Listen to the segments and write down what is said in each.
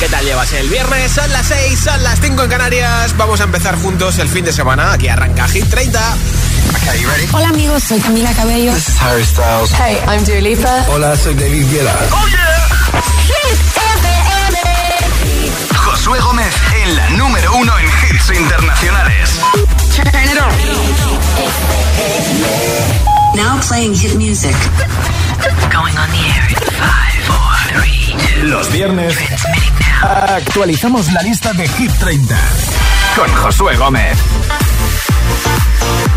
¿Qué tal llevas el viernes? Son las 6, son las 5 en Canarias. Vamos a empezar juntos el fin de semana. Aquí arranca Hit 30. Hola amigos, soy Camila Cabello. This is Harry Styles. Hey, I'm Dua Lipa. Hola, soy David Guetta. Oh yeah. Josué Gómez en la número uno en hits internacionales. Now playing hit music. Going on the air in five, four, three, two. Los viernes actualizamos la lista de Hit 30 con Josué Gómez.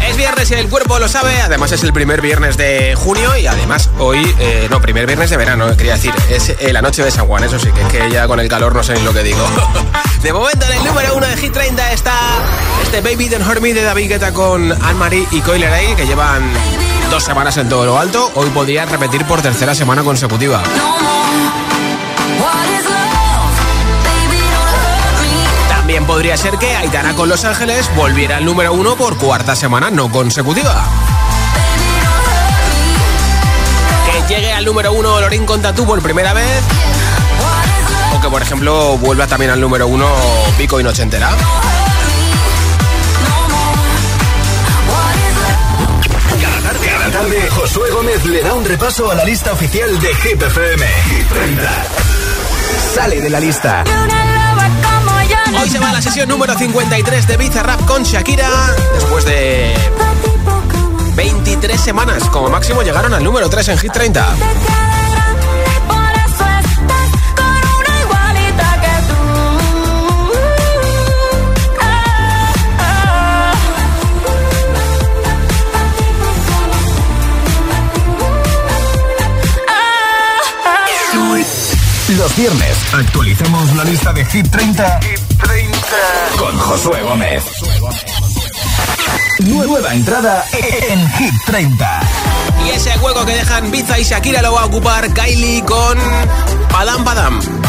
Es viernes y el cuerpo lo sabe, además es el primer viernes de junio y además hoy, eh, no, primer viernes de verano, eh, quería decir, es eh, la noche de San Juan, eso sí, que es que ya con el calor no sé ni lo que digo. de momento en el número uno de Hit 30 está este Baby Don't Hurt Me de David Guetta con Anne-Marie y Coyle Ray, que llevan dos semanas en todo lo alto, hoy podrían repetir por tercera semana consecutiva. Podría ser que Aitana con Los Ángeles volviera al número uno por cuarta semana no consecutiva. Que llegue al número uno Lorín con por primera vez. O que, por ejemplo, vuelva también al número uno Pico y Noche Entera. Cada tarde, Josué Gómez le da un repaso a la lista oficial de Hit FM. Hit 30. Sale de la lista. Hoy se va la sesión número 53 de Bizarrap con Shakira. Después de 23 semanas, como máximo, llegaron al número 3 en Hit 30. Los viernes actualizamos la lista de Hit 30, Hit 30. con Josué Gómez. Nueva entrada en Hit 30. Y ese hueco que dejan Biza y Shakira lo va a ocupar Kylie con Padam Padam.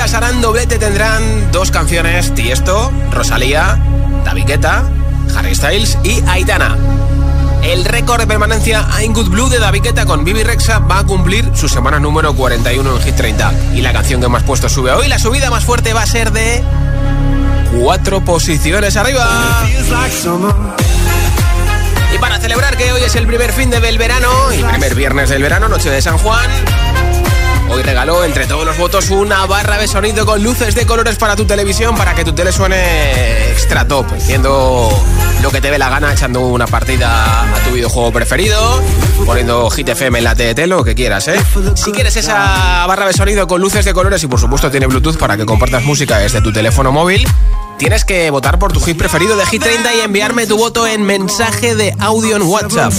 Artistas harán doblete. Tendrán dos canciones: Tiesto, Rosalía, David Guetta, Harry Styles y Aitana. El récord de permanencia I'm Good Blue de David Guetta con Bibi Rexa va a cumplir su semana número 41 en Hit 30. Y la canción que más puesto sube hoy, la subida más fuerte va a ser de. Cuatro posiciones arriba. Y para celebrar que hoy es el primer fin del verano y primer viernes del verano, noche de San Juan. Hoy regaló entre todos los votos una barra de sonido con luces de colores para tu televisión para que tu tele suene extra top, haciendo lo que te dé la gana, echando una partida a tu videojuego preferido, poniendo Hit FM en la TDT, lo que quieras, ¿eh? Si quieres esa barra de sonido con luces de colores y por supuesto tiene Bluetooth para que compartas música desde tu teléfono móvil, tienes que votar por tu hit preferido de Hit 30 y enviarme tu voto en mensaje de audio en WhatsApp.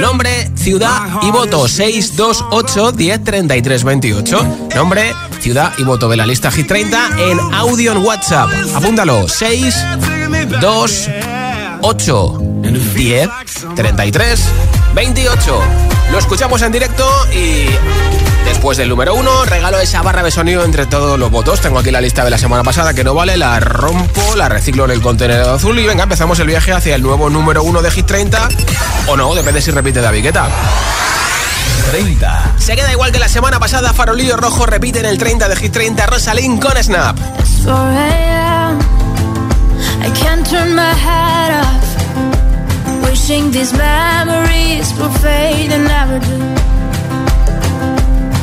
Nombre, ciudad y voto 628 10 33 28. Nombre, ciudad y voto de la lista Hit 30 en audio en WhatsApp. Apúntalo 628 10 33 28. Lo escuchamos en directo y Después del número uno, regalo esa barra de sonido entre todos los votos. Tengo aquí la lista de la semana pasada que no vale, la rompo, la reciclo en el contenedor azul y venga, empezamos el viaje hacia el nuevo número uno de Hit 30 o no, depende si repite David Guetta. 30. Se queda igual que la semana pasada, Farolillo Rojo repite en el 30 de Hit 30 Rosalind con Snap. 4 a.m. I can't turn my head off. Wishing these memories will fade and never do.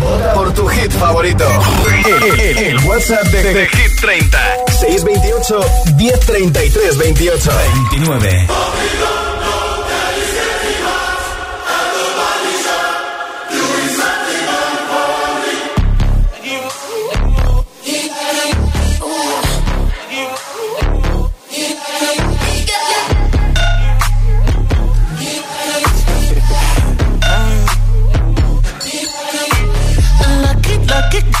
Vota por tu hit favorito. El, el- el WhatsApp de, de Hit 30. 628 1033 28 29.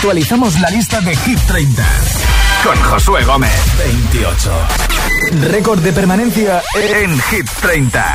actualizamos la lista de Hit 30 con Josué Gómez. 28. Récord de permanencia en Hit 30.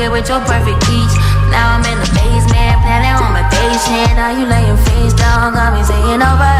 pocket with your perfect peach. Now I'm in the basement, planning on my face. Now you laying face down, got me saying over.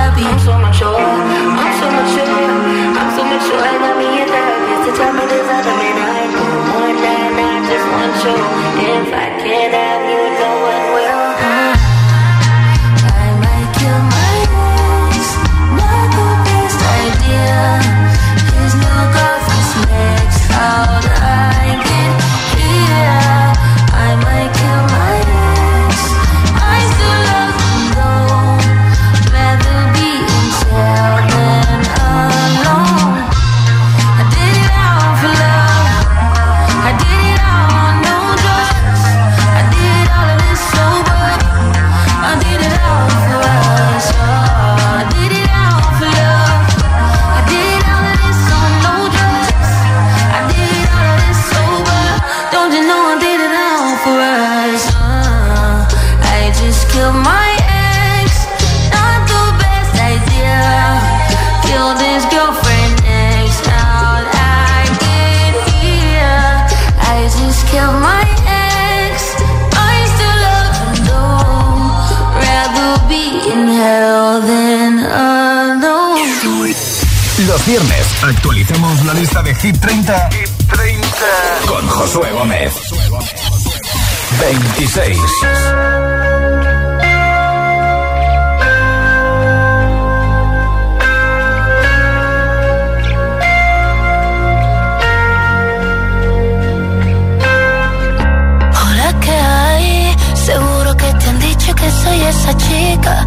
Hit 30, Hit 30. con Josué Gómez. 26. Hola, ¿qué hay? Seguro que te han dicho que soy esa chica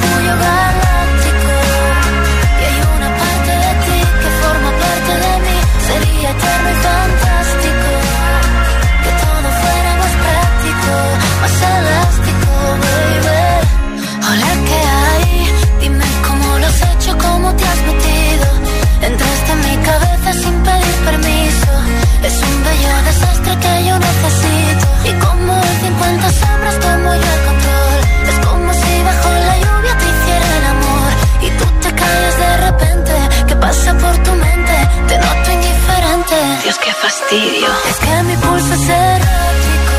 Galáctico. Y hay una parte de ti que forma parte de mí. Sería eterno y fantástico. Que todo fuera más práctico, más elástico, baby. Hola, ¿qué hay? Dime cómo lo has hecho, cómo te has metido. Entraste en mi cabeza sin pedir permiso. Es un bello desastre que yo necesito. Y como en 50 sombras tomo yo el control. Caes de repente. ¿Qué pasa por tu mente? Te noto indiferente. Dios, qué fastidio. Es que mi pulso es errático.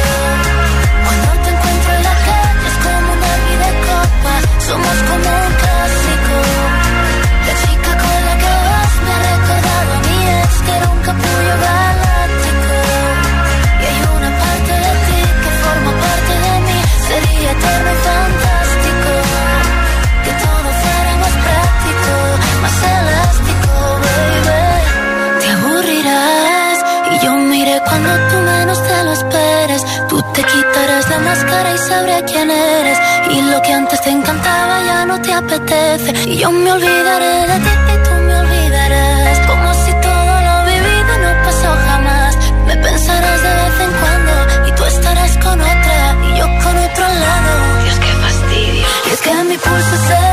Cuando te encuentro en la calle es como una vida de copa. Somos como un clásico. La chica con la que vas me ha recordado a mí es que era un capullo galáctico. Y hay una parte de ti que forma parte de mí. Sería eterno y fantástico. más elástico, baby. Te aburrirás y yo miré cuando tú menos te lo esperes. Tú te quitarás la máscara y sabré quién eres. Y lo que antes te encantaba ya no te apetece. Y yo me olvidaré de ti y tú me olvidarás. Como si todo lo vivido no pasó jamás. Me pensarás de vez en cuando y tú estarás con otra y yo con otro lado. Dios, qué fastidio. Y es que mi pulso se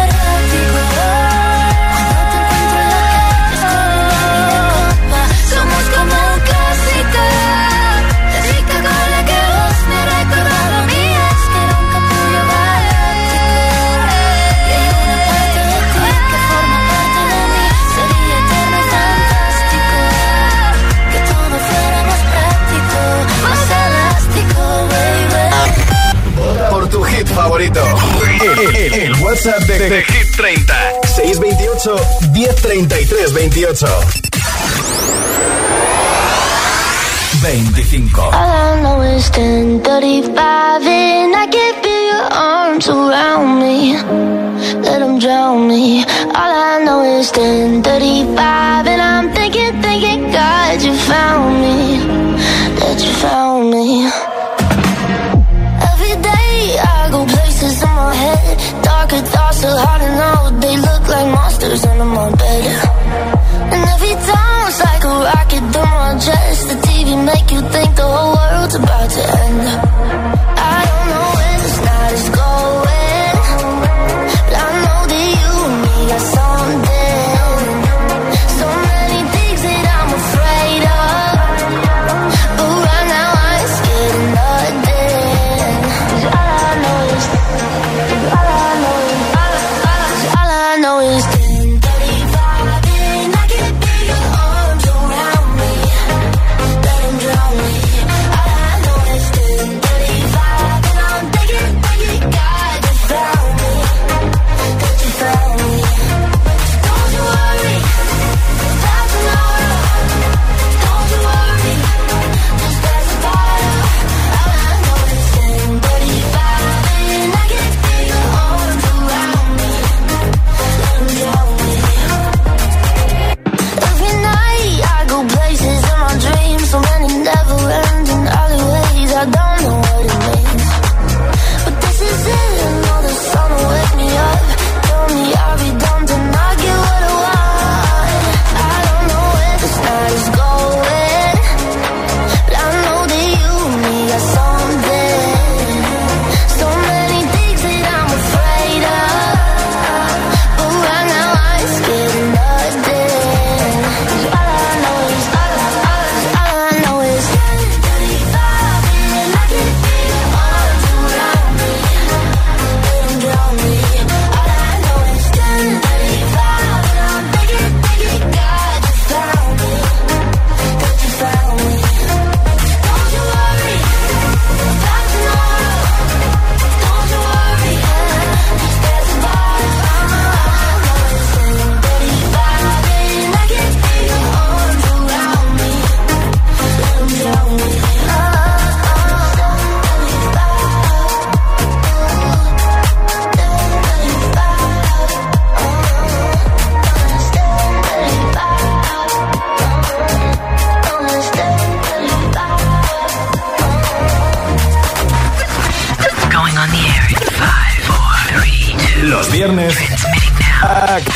favorito. El, WhatsApp de, Hit 30. 628 1033 28. 25. All I know is 1035 and I can feel your arms around me. Let them drown me. All I know is 1035 and I'm thinking, thinking, God, you found me. Darker thoughts are to know. They look like monsters under my bed. And every time it's like a rocket through my chest. The TV make you think the whole world's about to end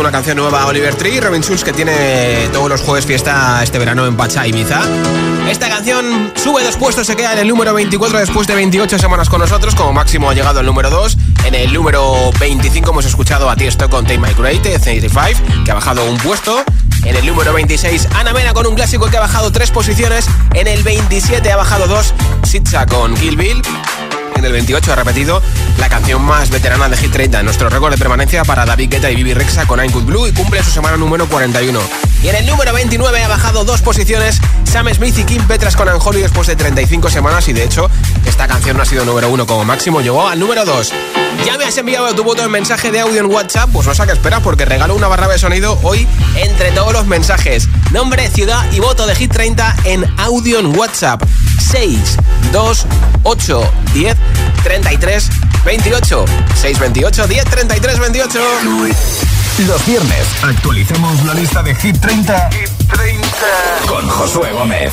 Una canción nueva Oliver Tree, Robin Schulz, que tiene todos los jueves fiesta este verano en Pacha Ibiza. Esta canción sube dos puestos, se queda en el número 24 después de 28 semanas con nosotros. Como máximo ha llegado al número 2. En el número 25 hemos escuchado a Tiesto con Take My Great, 85, que ha bajado un puesto. En el número 26, Ana Mena con un clásico que ha bajado tres posiciones. En el 27 ha bajado dos, Sitza con Kill Bill en el 28 ha repetido la canción más veterana de Hit 30, nuestro récord de permanencia para David Guetta y Bibi Rexa con I'm Good Blue y cumple su semana número 41. Y en el número 29 ha bajado dos posiciones Sam Smith y Kim Petras con Anjoli después de 35 semanas y de hecho esta canción no ha sido número 1 como máximo, llegó al número 2. Ya me has enviado tu voto en mensaje de audio en WhatsApp, pues no sé qué esperas porque regalo una barra de sonido hoy entre todos los mensajes. Nombre, ciudad y voto de Hit 30 en audio en WhatsApp. 6, 2, 8, 10, 33, 28. 628 10 33 28. Los viernes actualicemos la lista de Hit 30, Hit 30. con Josué Gómez.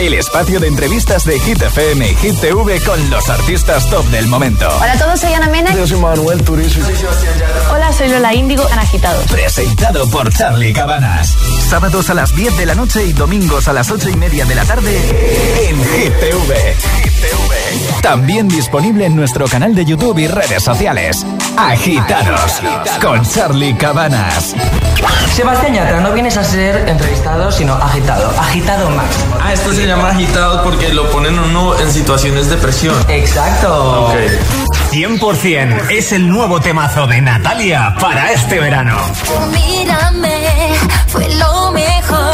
El espacio de entrevistas de Hit FM y Hit TV con los artistas top del momento. Hola a todos, soy Ana Mena. Yo soy Manuel Turizo. Hola, soy Lola Índigo en Agitados. Presentado por Charlie Cabanas. Sábados a las 10 de la noche y domingos a las 8 y media de la tarde en Hit TV. También disponible en nuestro canal de YouTube y redes sociales. Agitados con Charlie Cabanas. Sebastián Yatra, no vienes a ser entrevistado, sino agitado. Agitado máximo. Ah, esto se llama agitado porque lo ponen uno en situaciones de presión. Exacto. Ok. 100% es el nuevo temazo de Natalia para este verano. Mírame, fue lo mejor,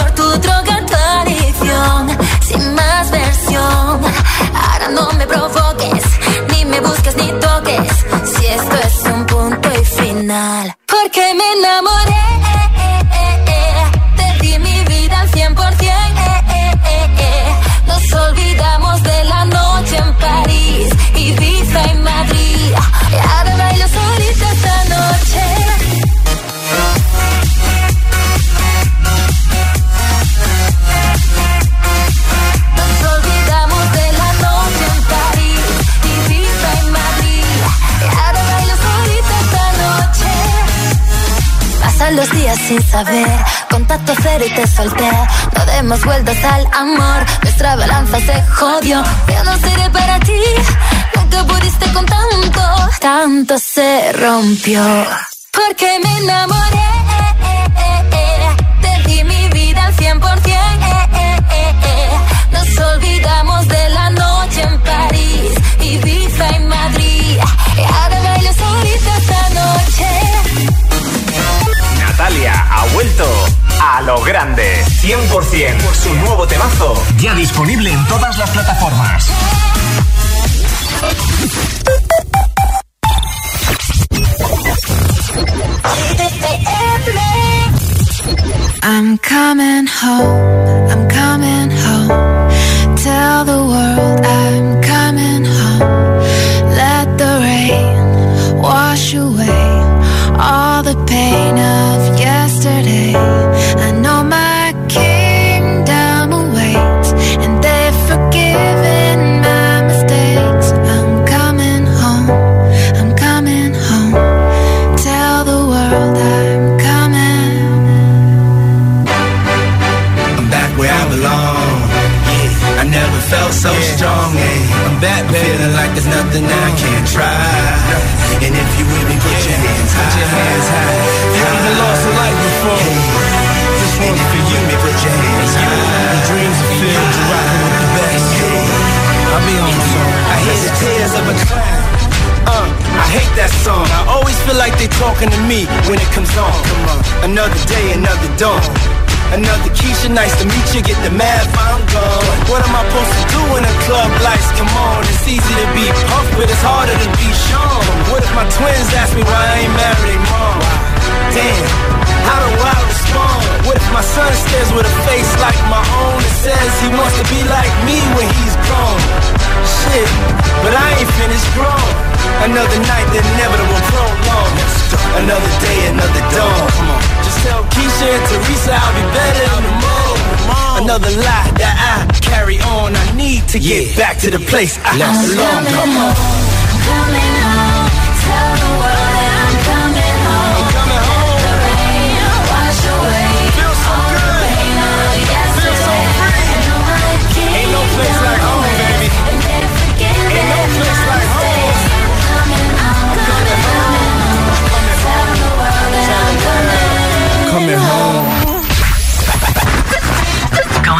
sin saber, contacto cero y te solté. No demos vueltas al amor, nuestra balanza se jodió. Yo no seré para ti, nunca pudiste con tanto, tanto se rompió. Porque me enamoré, a lo grande. 100% por su nuevo temazo. Ya disponible en todas las plataformas. I'm coming home, I'm coming home. Tell the world I'm coming nice to meet you, get the math, I'm gone. What am I supposed to do when the club lights come on? It's easy to be pumped, but it's harder to be shown. What if my twins ask me why I ain't married, mom? Damn, how do I respond? What if my son stares with a face like my own and says he wants to be like me when he's grown? Shit, but I ain't finished grown. Another night the inevitable prolong. Another day, another dawn. Just tell Keisha and Teresa I'll be better in the morning. Another lie that I carry on. I need to get yeah. back to the place I belong. Come on.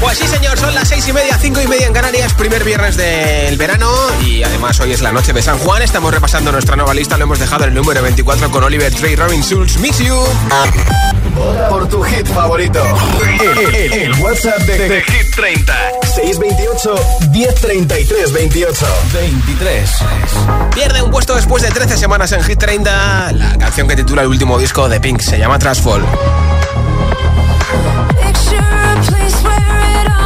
Pues sí, señor, son las seis y media, cinco y media en Canarias, primer viernes del verano y además hoy es la noche de San Juan. Estamos repasando nuestra nueva lista, lo hemos dejado en el número 24 con Oliver Trey, Robin Schulz, Mix You. Por tu hit favorito. El, el, el WhatsApp de, de, de, Hit 30. 628 1033 28 23. Pierde un puesto después de 13 semanas en Hit 30. La canción que titula el último disco de Pink se llama Transfall.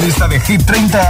lista de Hit 30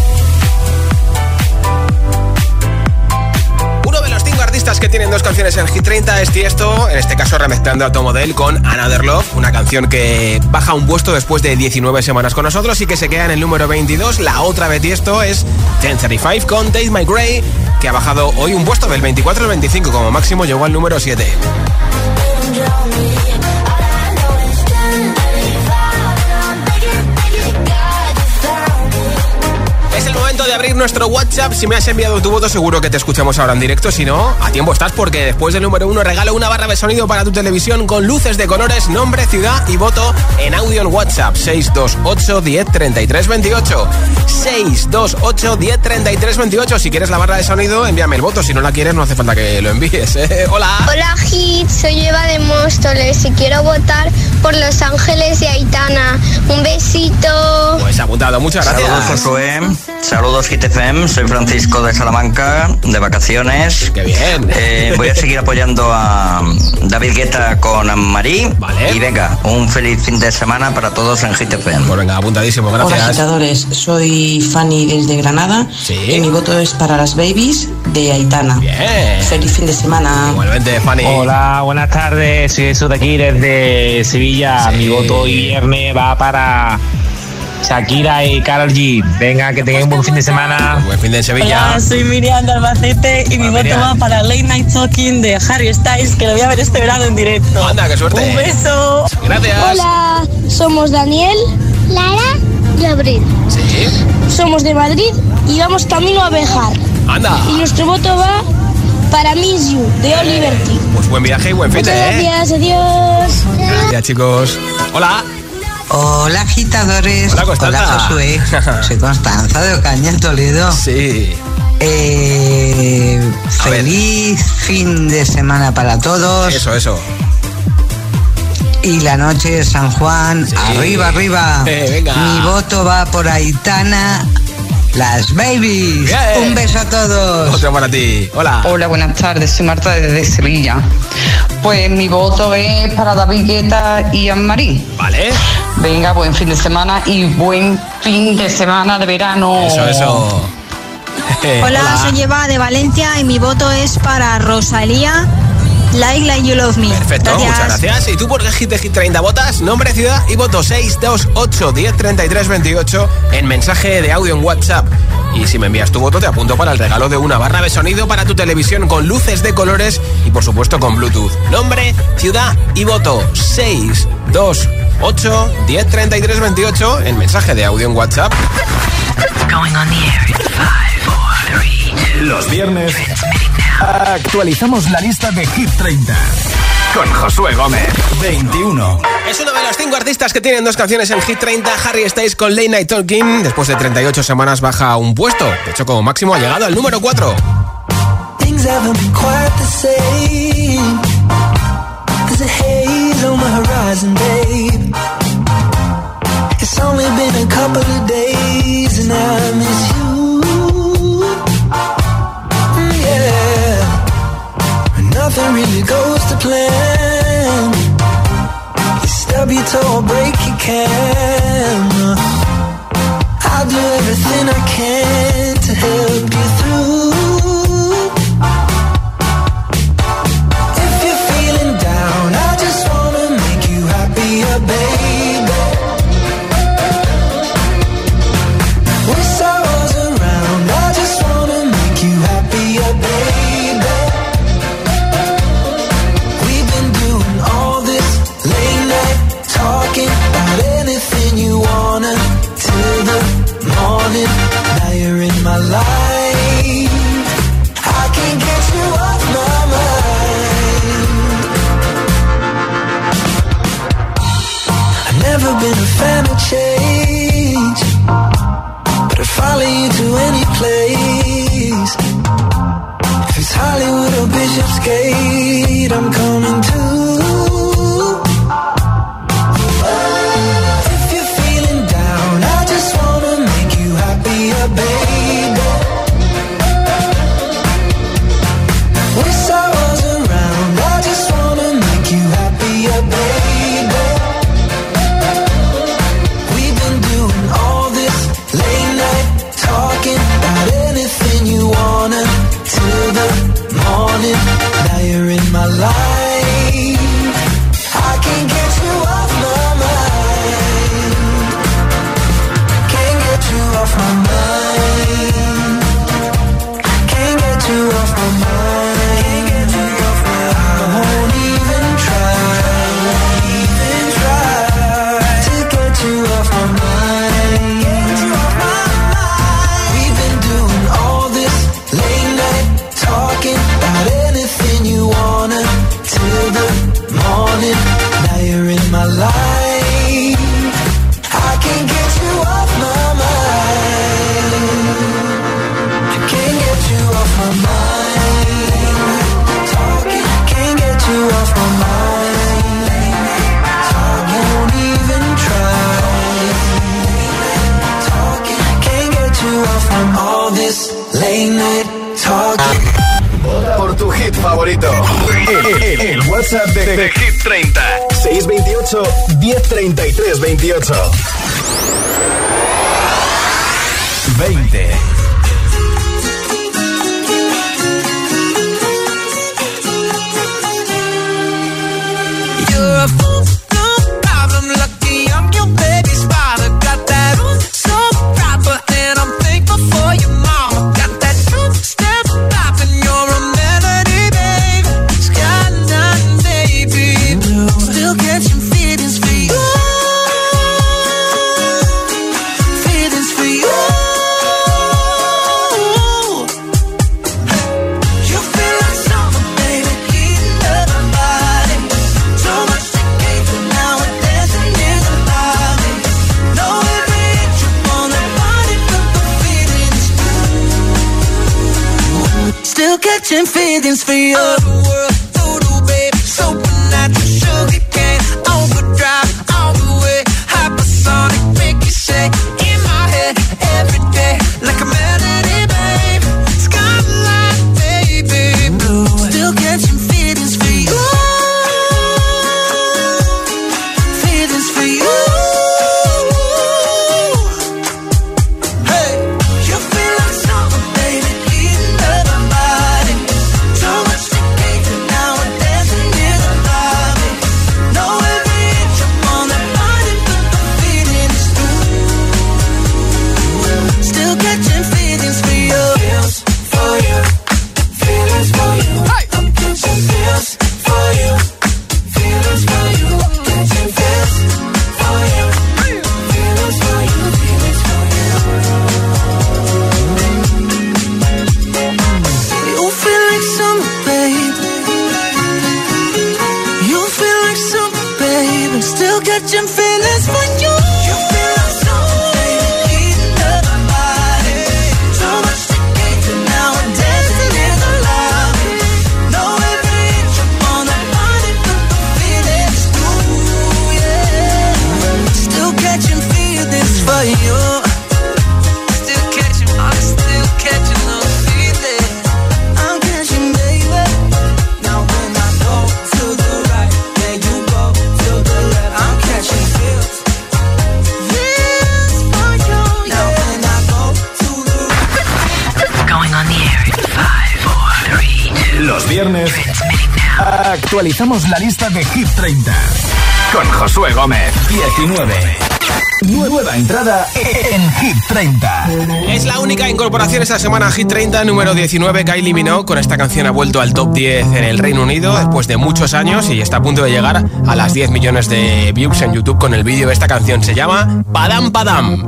que tienen dos canciones en Hit 30 es Tiesto, en este caso remezclando a Tomodel con Another Love, una canción que baja un puesto después de 19 semanas con nosotros y que se queda en el número 22. La otra de Tiesto es 1035 con Dave My Gray, que ha bajado hoy un puesto del 24 al 25, como máximo llegó al número 7. De abrir nuestro WhatsApp. Si me has enviado tu voto, seguro que te escuchamos ahora en directo. Si no, a tiempo estás porque después del número uno regalo una barra de sonido para tu televisión con luces de colores, nombre, ciudad y voto en audio en WhatsApp. 628 10 33 28. 628 10 33 28. Si quieres la barra de sonido, envíame el voto. Si no la quieres, no hace falta que lo envíes. ¿eh? Hola. Hola Hit, soy Eva de Móstoles y quiero votar por Los Ángeles y Aitana. Un besito. Pues apuntado, muchas gracias. Saludos Saludos GTFM, soy Francisco de Salamanca, de vacaciones. Qué bien. Eh, voy a seguir apoyando a David Guetta con Anne-Marie. Vale. Y venga, un feliz fin de semana para todos en GTFM. Pues venga, apuntadísimo, gracias. Hola agitadores, soy Fanny desde Granada Sí. y mi voto es para las babies de Aitana. Bien. Feliz fin de semana. Igualmente, Fanny. Hola, buenas tardes. Soy Jesús de aquí desde Sevilla. Sí. Mi voto hoy viernes va para Shakira y Karol G. Venga, que tengáis un buen fin de semana. Buen fin de Sevilla. Hola, soy Miriam de Albacete y mi voto Miriam. va para Late Night Talking de Harry Styles, que lo voy a ver este verano en directo. Anda, qué suerte. Un beso. Gracias. Hola, somos Daniel, Lara y Abril. Sí. Somos de Madrid y vamos camino a Bejar. Anda. Y nuestro voto va para Miss You de Oliver Tree. Pues buen viaje y buen fin ¿eh? gracias, adiós. Gracias, chicos. Hola. Hola agitadores. Hola, Constanza. Josué. Soy Constanza de Ocaña, en Toledo. Sí. Eh, feliz fin de semana para todos. Eso, eso. Y la noche de San Juan, Sí. arriba, arriba. Eh, venga. Mi voto va por Aitana, las babies. Bien. Un beso a todos. Otro para ti. Hola. Hola, buenas tardes, soy Marta desde Sevilla. Pues mi voto es para David Guetta y Anne-Marie. Vale. Venga, buen fin de semana y buen fin de semana de verano. Eso, eso. Hola, soy Eva de Valencia y mi voto es para Rosalía, Like Like You Love Me. Perfecto, muchas gracias. ¿Y tú por qué Hit de Hit 30 votas? Nombre, ciudad y voto 628 10 33 28 en mensaje de audio en WhatsApp. Y si me envías tu voto, te apunto para el regalo de una barra de sonido para tu televisión con luces de colores y, por supuesto, con Bluetooth. Nombre, ciudad y voto 628 8 10 33 28 en mensaje de audio en WhatsApp. Los viernes actualizamos la lista de Hit 30 con Josué Gómez. 21. Es uno de los cinco artistas que tienen dos canciones en Hit 30. Harry Styles con Late Night Talking. Después de 38 semanas baja un puesto. De hecho, como máximo ha llegado al número 4. Things haven't been quite the same. There's a haze on my horizon, babe. It's only been a couple of days and I miss you. Mm, yeah, nothing really goes to plan. You stub your toe or break your camera. I'll do everything I can to help you through. Still catching feelings for you. World. actualizamos la lista de Hit 30 con Josué Gómez. 19. Nueva entrada en Hit 30. Es la única incorporación esta semana Hit 30, número 19. Kylie Minogue con esta canción ha vuelto al top 10 en el Reino Unido después de muchos años y está a punto de llegar a las 10 millones de views en YouTube con el vídeo de esta canción. Se llama Padam Padam.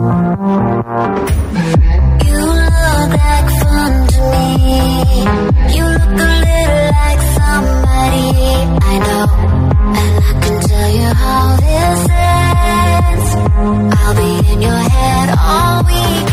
your head all week.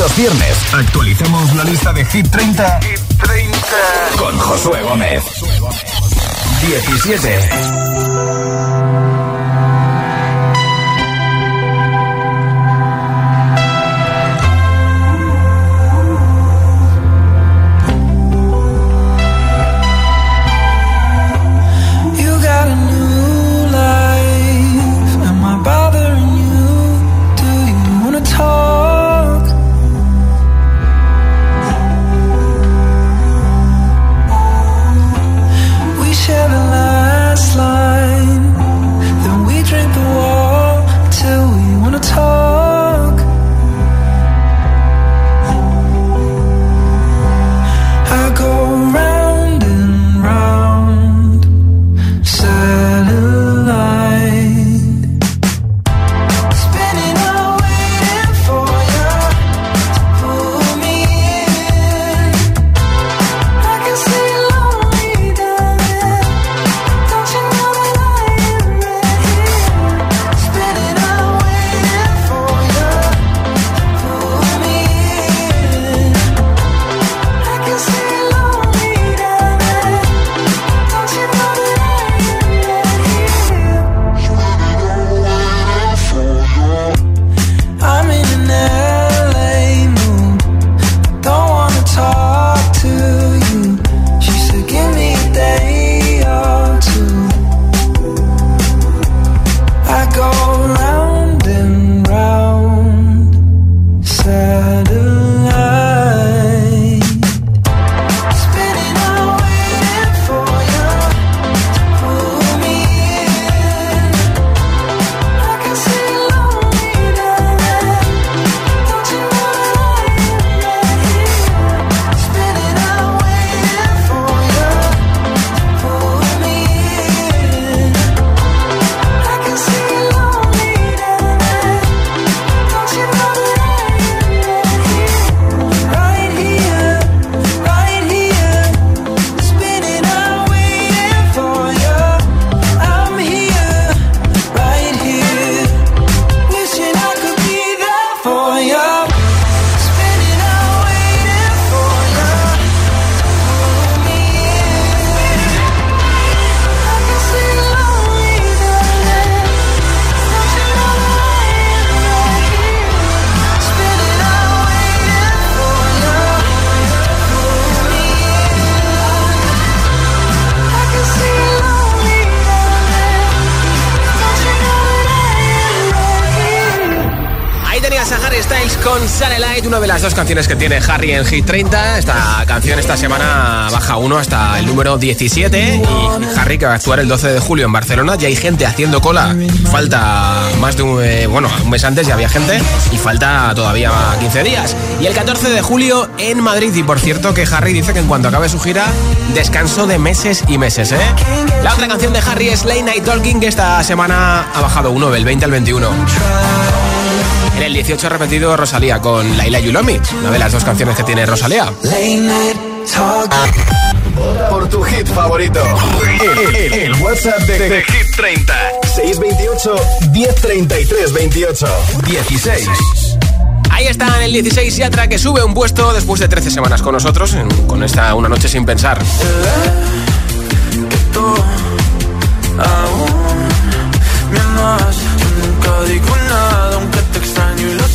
los viernes actualizamos la lista de Hit 30, Hit 30. con Josué Gómez. 17. canciones que tiene Harry en Hit 30. Esta canción esta semana baja uno hasta el número 17. Y Harry, que va a actuar el 12 de julio en Barcelona, ya hay gente haciendo cola. Falta más de un. Eh, bueno, un mes antes ya había gente y falta todavía 15 días. Y el 14 de julio en Madrid. Y por cierto, que Harry dice que en cuanto acabe su gira, descanso de meses y meses. ¿eh? La otra canción de Harry es Late Night Talking, esta semana ha bajado uno del 20 al 21. El 18 repetido Rosalía con Laila Yulomi, una de las dos canciones que tiene Rosalía. Por tu hit favorito, el, WhatsApp de, de Hit 30 628 1033 28 16. Ahí está en el 16 Yatra que sube un puesto después de 13 semanas con nosotros, con esta Una Noche Sin Pensar. nunca digo nada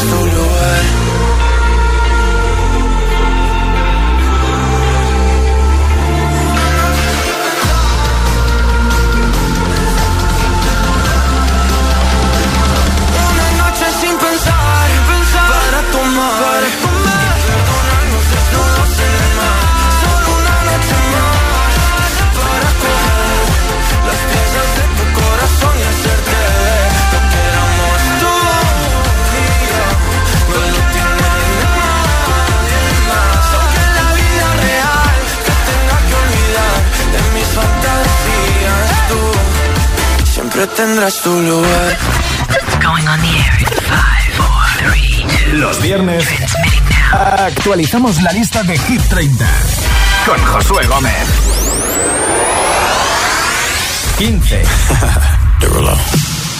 Siempre tu lugar. Going on the air in five, four, three, two. Los viernes actualizamos la lista de Hit 30 con Josué Gómez. 15.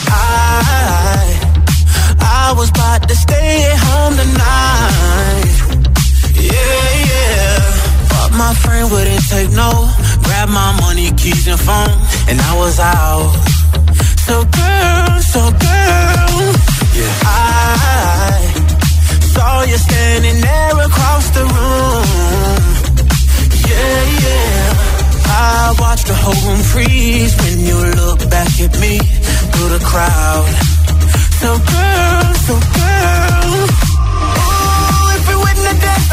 I, I was about to stay at home tonight. Yeah, yeah. But my friend wouldn't take no. Grab my money, keys, and phone. And I was out. So, girl, so, girl. Yeah. I saw you standing there across the room. Yeah, yeah. I watched the whole room freeze when you look back at me through the crowd. So girl, so girl. Ooh, if we wouldn't have danced